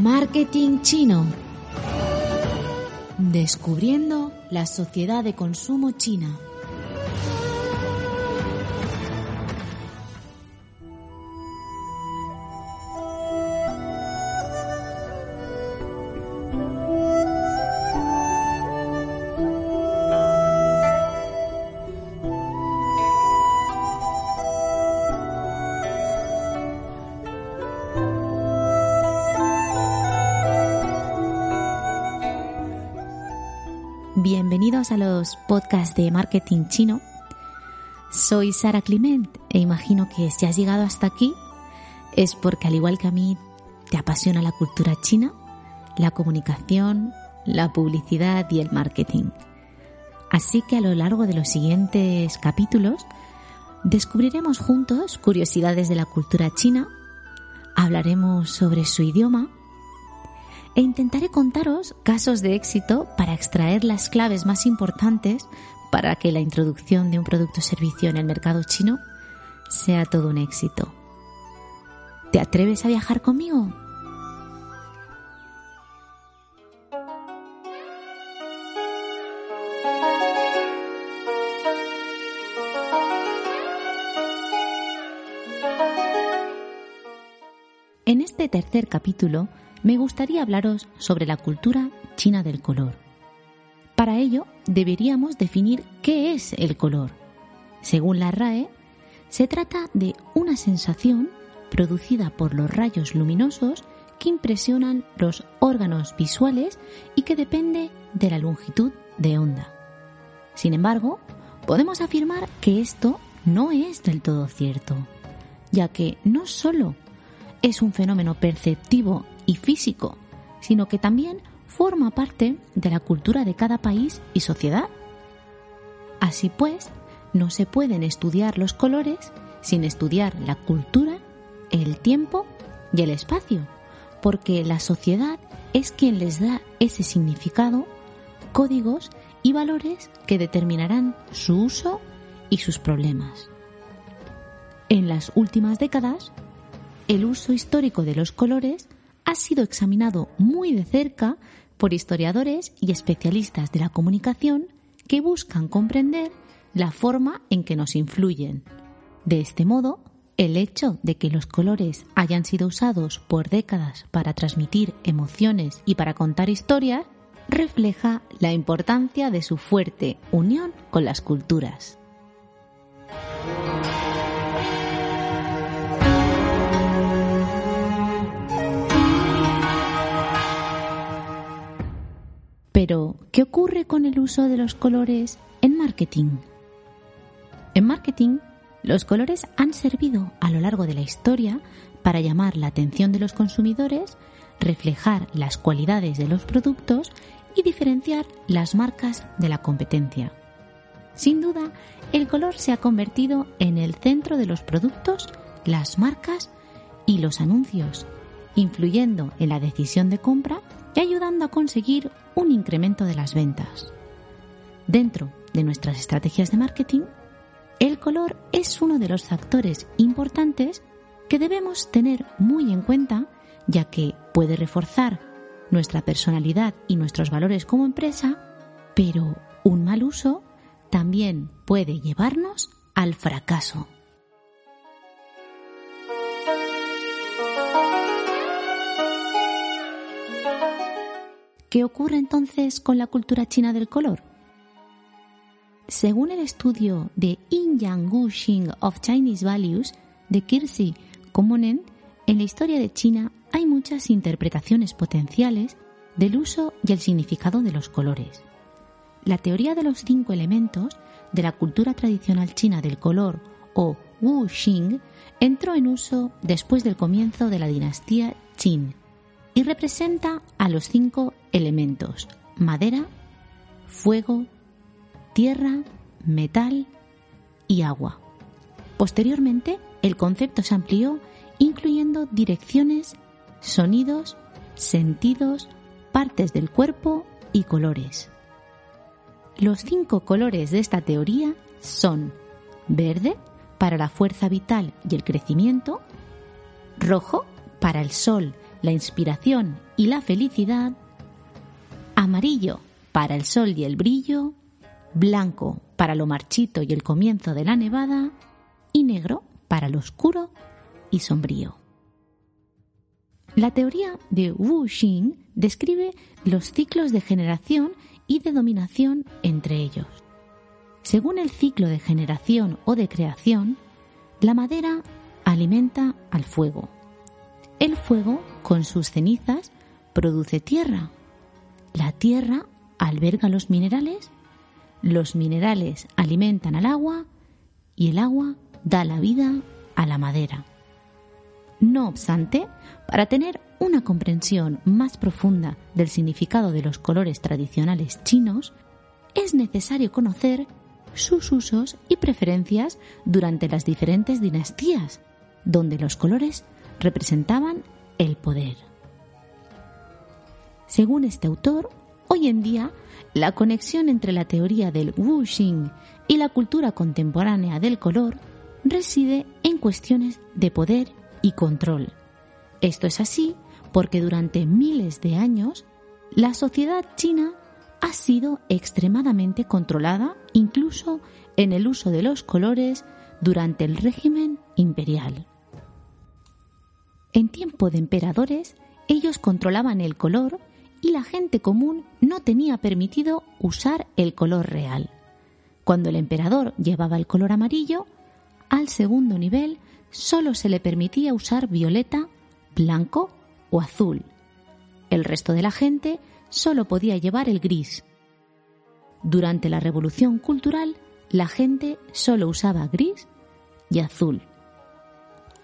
Marketing chino. Descubriendo la sociedad de consumo china. Bienvenidos a los podcasts de marketing chino. Soy Sara Clement e imagino que si has llegado hasta aquí es porque al igual que a mí te apasiona la cultura china, la comunicación, la publicidad y el marketing. Así que a lo largo de los siguientes capítulos descubriremos juntos curiosidades de la cultura china, hablaremos sobre su idioma, e intentaré contaros casos de éxito para extraer las claves más importantes para que la introducción de un producto o servicio en el mercado chino sea todo un éxito. ¿Te atreves a viajar conmigo? En este tercer capítulo me gustaría hablaros sobre la cultura china del color. Para ello, deberíamos definir qué es el color. Según la RAE, se trata de una sensación producida por los rayos luminosos que impresionan los órganos visuales y que depende de la longitud de onda. Sin embargo, podemos afirmar que esto no es del todo cierto, ya que no solo es un fenómeno perceptivo y físico, sino que también forma parte de la cultura de cada país y sociedad. Así pues, no se pueden estudiar los colores sin estudiar la cultura, el tiempo y el espacio, porque la sociedad es quien les da ese significado, códigos y valores que determinarán su uso y sus problemas. En las últimas décadas, el uso histórico de los colores ha sido examinado muy de cerca por historiadores y especialistas de la comunicación que buscan comprender la forma en que nos influyen. De este modo, el hecho de que los colores hayan sido usados por décadas para transmitir emociones y para contar historias refleja la importancia de su fuerte unión con las culturas. Pero, ¿qué ocurre con el uso de los colores en marketing? En marketing, los colores han servido a lo largo de la historia para llamar la atención de los consumidores, reflejar las cualidades de los productos y diferenciar las marcas de la competencia. Sin duda, el color se ha convertido en el centro de los productos, las marcas y los anuncios, influyendo en la decisión de compra y ayudando a conseguir un incremento de las ventas. Dentro de nuestras estrategias de marketing, el color es uno de los factores importantes que debemos tener muy en cuenta ya que puede reforzar nuestra personalidad y nuestros valores como empresa, pero un mal uso también puede llevarnos al fracaso. ¿Qué ocurre entonces con la cultura china del color? Según el estudio de Yin Yang Gu Xing of Chinese Values de Kirsi Komonen, en la historia de China hay muchas interpretaciones potenciales del uso y el significado de los colores. La teoría de los cinco elementos de la cultura tradicional china del color o Wu Xing entró en uso después del comienzo de la dinastía Qin y representa a los cinco elementos madera, fuego, tierra, metal y agua. Posteriormente, el concepto se amplió incluyendo direcciones, sonidos, sentidos, partes del cuerpo y colores. Los cinco colores de esta teoría son verde para la fuerza vital y el crecimiento, rojo para el sol la inspiración y la felicidad, amarillo para el sol y el brillo, blanco para lo marchito y el comienzo de la nevada, y negro para lo oscuro y sombrío. La teoría de Wu Xing describe los ciclos de generación y de dominación entre ellos. Según el ciclo de generación o de creación, la madera alimenta al fuego. El fuego, con sus cenizas, produce tierra. La tierra alberga los minerales, los minerales alimentan al agua y el agua da la vida a la madera. No obstante, para tener una comprensión más profunda del significado de los colores tradicionales chinos, es necesario conocer sus usos y preferencias durante las diferentes dinastías, donde los colores representaban el poder. Según este autor, hoy en día la conexión entre la teoría del Wuxing y la cultura contemporánea del color reside en cuestiones de poder y control. Esto es así porque durante miles de años la sociedad china ha sido extremadamente controlada incluso en el uso de los colores durante el régimen imperial. En tiempo de emperadores, ellos controlaban el color y la gente común no tenía permitido usar el color real. Cuando el emperador llevaba el color amarillo, al segundo nivel solo se le permitía usar violeta, blanco o azul. El resto de la gente solo podía llevar el gris. Durante la Revolución Cultural, la gente solo usaba gris y azul.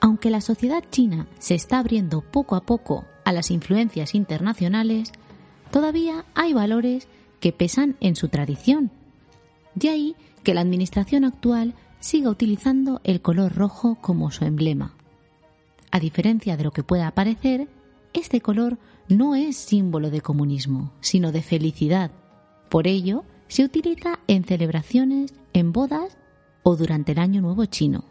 Aunque la sociedad china se está abriendo poco a poco a las influencias internacionales, todavía hay valores que pesan en su tradición. De ahí que la administración actual siga utilizando el color rojo como su emblema. A diferencia de lo que pueda parecer, este color no es símbolo de comunismo, sino de felicidad. Por ello, se utiliza en celebraciones, en bodas o durante el Año Nuevo chino.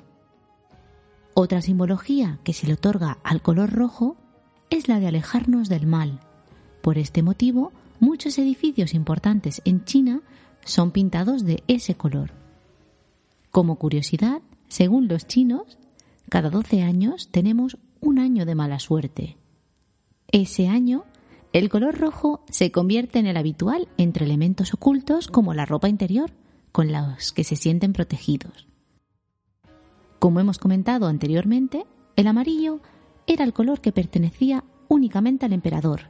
Otra simbología que se le otorga al color rojo es la de alejarnos del mal. Por este motivo, muchos edificios importantes en China son pintados de ese color. Como curiosidad, según los chinos, cada 12 años tenemos un año de mala suerte. Ese año, el color rojo se convierte en el habitual entre elementos ocultos como la ropa interior, con los que se sienten protegidos. Como hemos comentado anteriormente, el amarillo era el color que pertenecía únicamente al emperador.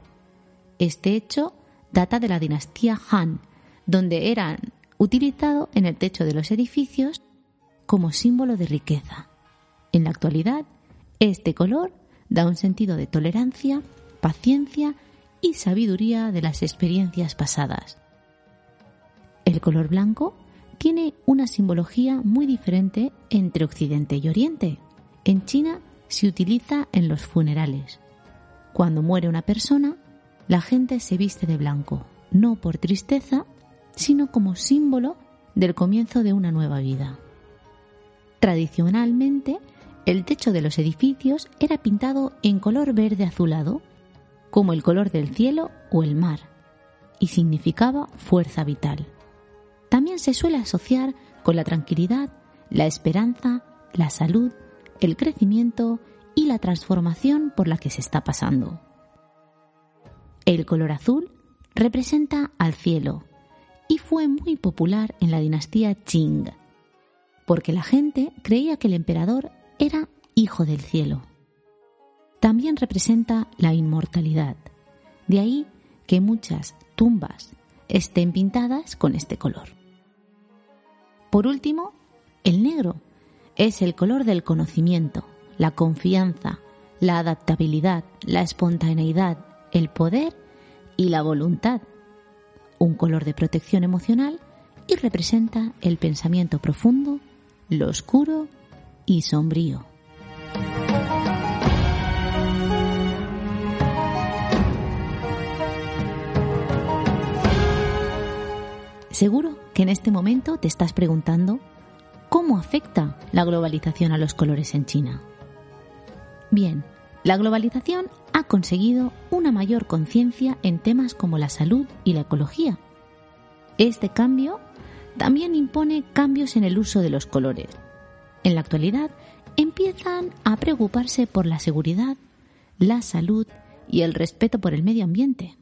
Este hecho data de la dinastía Han, donde eran utilizado en el techo de los edificios como símbolo de riqueza. En la actualidad, este color da un sentido de tolerancia, paciencia y sabiduría de las experiencias pasadas. El color blanco tiene una simbología muy diferente entre Occidente y Oriente. En China se utiliza en los funerales. Cuando muere una persona, la gente se viste de blanco, no por tristeza, sino como símbolo del comienzo de una nueva vida. Tradicionalmente, el techo de los edificios era pintado en color verde azulado, como el color del cielo o el mar, y significaba fuerza vital. También se suele asociar con la tranquilidad, la esperanza, la salud, el crecimiento y la transformación por la que se está pasando. El color azul representa al cielo y fue muy popular en la dinastía Qing porque la gente creía que el emperador era hijo del cielo. También representa la inmortalidad, de ahí que muchas tumbas estén pintadas con este color. Por último, el negro es el color del conocimiento, la confianza, la adaptabilidad, la espontaneidad, el poder y la voluntad. Un color de protección emocional y representa el pensamiento profundo lo oscuro y sombrío. Seguro que en este momento te estás preguntando cómo afecta la globalización a los colores en China. Bien, la globalización ha conseguido una mayor conciencia en temas como la salud y la ecología. Este cambio también impone cambios en el uso de los colores. En la actualidad empiezan a preocuparse por la seguridad, la salud y el respeto por el medio ambiente.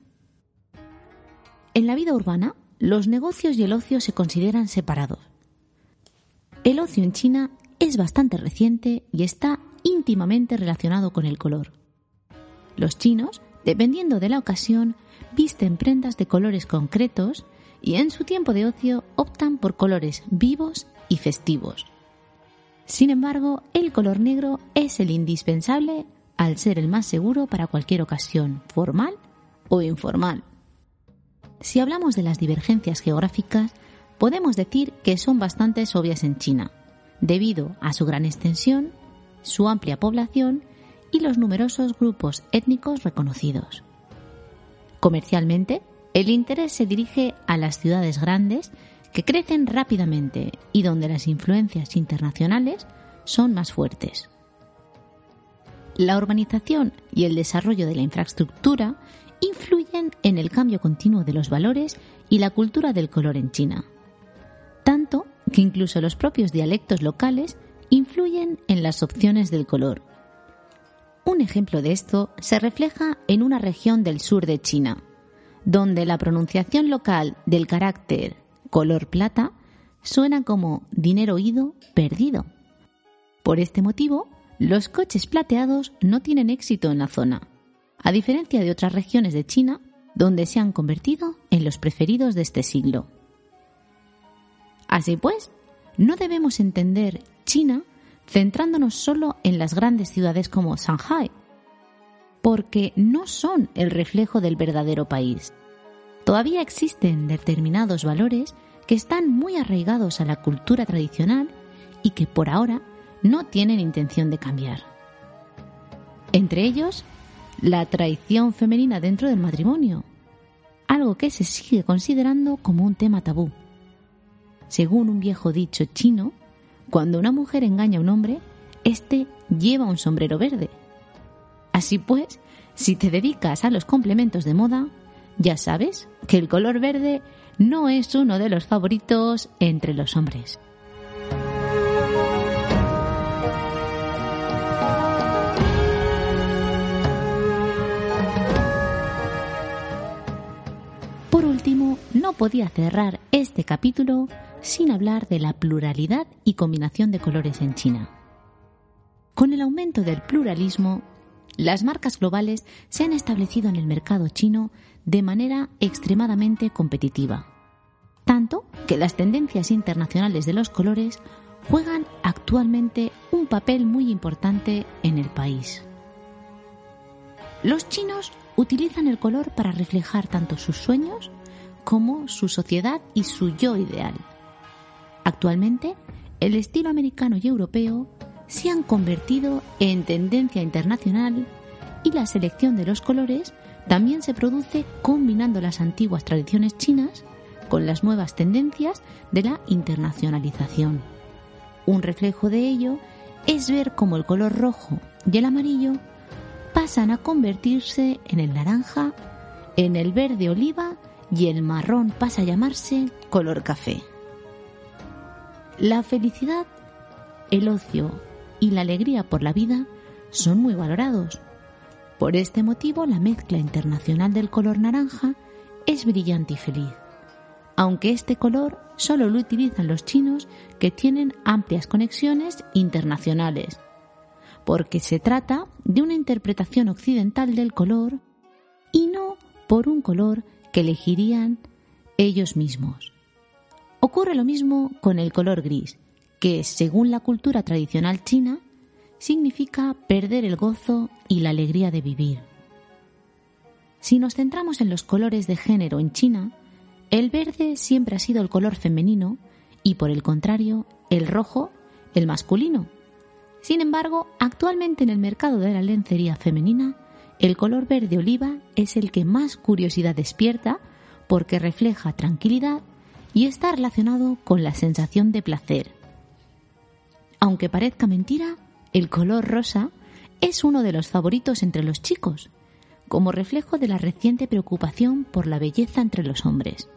En la vida urbana, los negocios y el ocio se consideran separados. El ocio en China es bastante reciente y está íntimamente relacionado con el color. Los chinos, dependiendo de la ocasión, visten prendas de colores concretos y en su tiempo de ocio optan por colores vivos y festivos. Sin embargo, el color negro es el indispensable al ser el más seguro para cualquier ocasión, formal o informal. Si hablamos de las divergencias geográficas, podemos decir que son bastante obvias en China, debido a su gran extensión, su amplia población y los numerosos grupos étnicos reconocidos. Comercialmente, el interés se dirige a las ciudades grandes que crecen rápidamente y donde las influencias internacionales son más fuertes. La urbanización y el desarrollo de la infraestructura influyen en el cambio continuo de los valores y la cultura del color en China. Tanto que incluso los propios dialectos locales influyen en las opciones del color. Un ejemplo de esto se refleja en una región del sur de China, donde la pronunciación local del carácter color plata suena como dinero ido perdido. Por este motivo, los coches plateados no tienen éxito en la zona, a diferencia de otras regiones de China donde se han convertido en los preferidos de este siglo. Así pues, no debemos entender China centrándonos solo en las grandes ciudades como Shanghai, porque no son el reflejo del verdadero país. Todavía existen determinados valores que están muy arraigados a la cultura tradicional y que por ahora no tienen intención de cambiar. Entre ellos, la traición femenina dentro del matrimonio, algo que se sigue considerando como un tema tabú. Según un viejo dicho chino, cuando una mujer engaña a un hombre, éste lleva un sombrero verde Así pues, si te dedicas a los complementos de moda, ya sabes que el color verde no es uno de los favoritos entre los hombres. Podía cerrar este capítulo sin hablar de la pluralidad y combinación de colores en China. Con el aumento del pluralismo las marcas globales se han establecido en el mercado chino de manera extremadamente competitiva. Tanto que las tendencias internacionales de los colores juegan actualmente un papel muy importante en el país. Los chinos utilizan el color para reflejar tanto sus sueños como su sociedad y su yo ideal. Actualmente, el estilo americano y europeo se han convertido en tendencia internacional y la selección de los colores también se produce combinando las antiguas tradiciones chinas con las nuevas tendencias de la internacionalización. Un reflejo de ello es ver cómo el color rojo y el amarillo pasan a convertirse en el naranja, en el verde oliva y el marrón pasa a llamarse color café. La felicidad, el ocio y la alegría por la vida son muy valorados. Por este motivo, la mezcla internacional del color naranja es brillante y feliz, aunque este color solo lo utilizan los chinos que tienen amplias conexiones internacionales, porque se trata de una interpretación occidental del color y no por un color que elegirían ellos mismos. Ocurre lo mismo con el color gris, que, según la cultura tradicional china, significa perder el gozo y la alegría de vivir. Si nos centramos en los colores de género en China, el verde siempre ha sido el color femenino y por el contrario, el rojo el masculino. Sin embargo, actualmente en el mercado de la lencería femenina, el color verde oliva es el que más curiosidad despierta porque refleja tranquilidad y está relacionado con la sensación de placer. Aunque parezca mentira, el color rosa es uno de los favoritos entre los chicos como reflejo de la reciente preocupación por la belleza entre los hombres.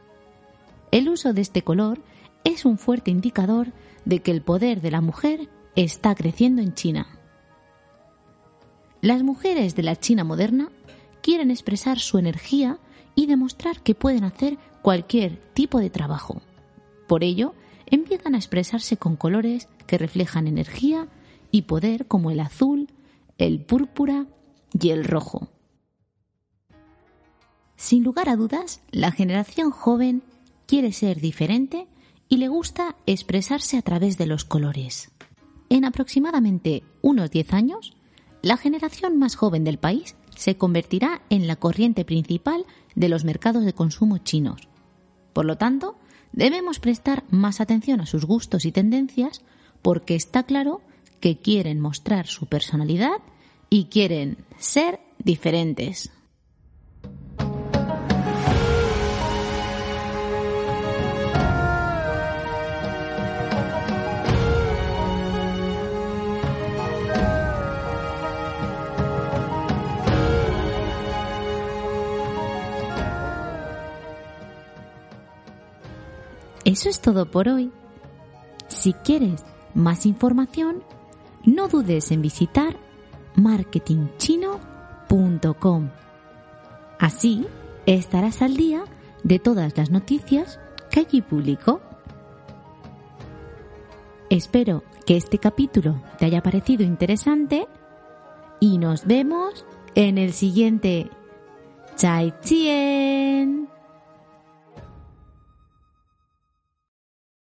El uso de este color es un fuerte indicador de que el poder de la mujer está creciendo en China. Las mujeres de la China moderna quieren expresar su energía y demostrar que pueden hacer cualquier tipo de trabajo. Por ello, empiezan a expresarse con colores que reflejan energía y poder como el azul, el púrpura y el rojo. Sin lugar a dudas, la generación joven quiere ser diferente y le gusta expresarse a través de los colores. En aproximadamente unos 10 años, la generación más joven del país se convertirá en la corriente principal de los mercados de consumo chinos. Por lo tanto, debemos prestar más atención a sus gustos y tendencias porque está claro que quieren mostrar su personalidad y quieren ser diferentes. Eso es todo por hoy. Si quieres más información, no dudes en visitar marketingchino.com. Así estarás al día de todas las noticias que allí publico. Espero que este capítulo te haya parecido interesante y nos vemos en el siguiente. ¡Chai Chien!